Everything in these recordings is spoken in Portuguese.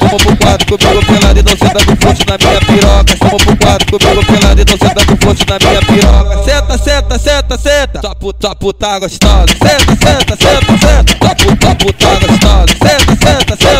Como pro quadro comigo pelado e não senta com força na minha piroca Como pro quadro comigo pelado e não senta com força na minha piroca Senta, senta, senta, senta Tua puta, tua puta tá gostosa Senta, senta, senta, senta Tua puta, tá puta gostosa Senta, senta, senta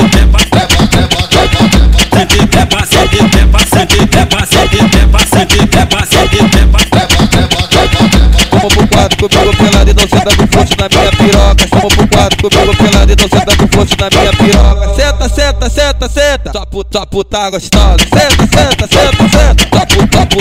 Como pro quadro comigo pelado e não senta com na minha piroca Como pro quadro comigo pelado e não senta com na minha piroca Senta, senta, senta, senta Tua puta, tua puta tá gostosa Senta, senta, senta, senta Tua puta,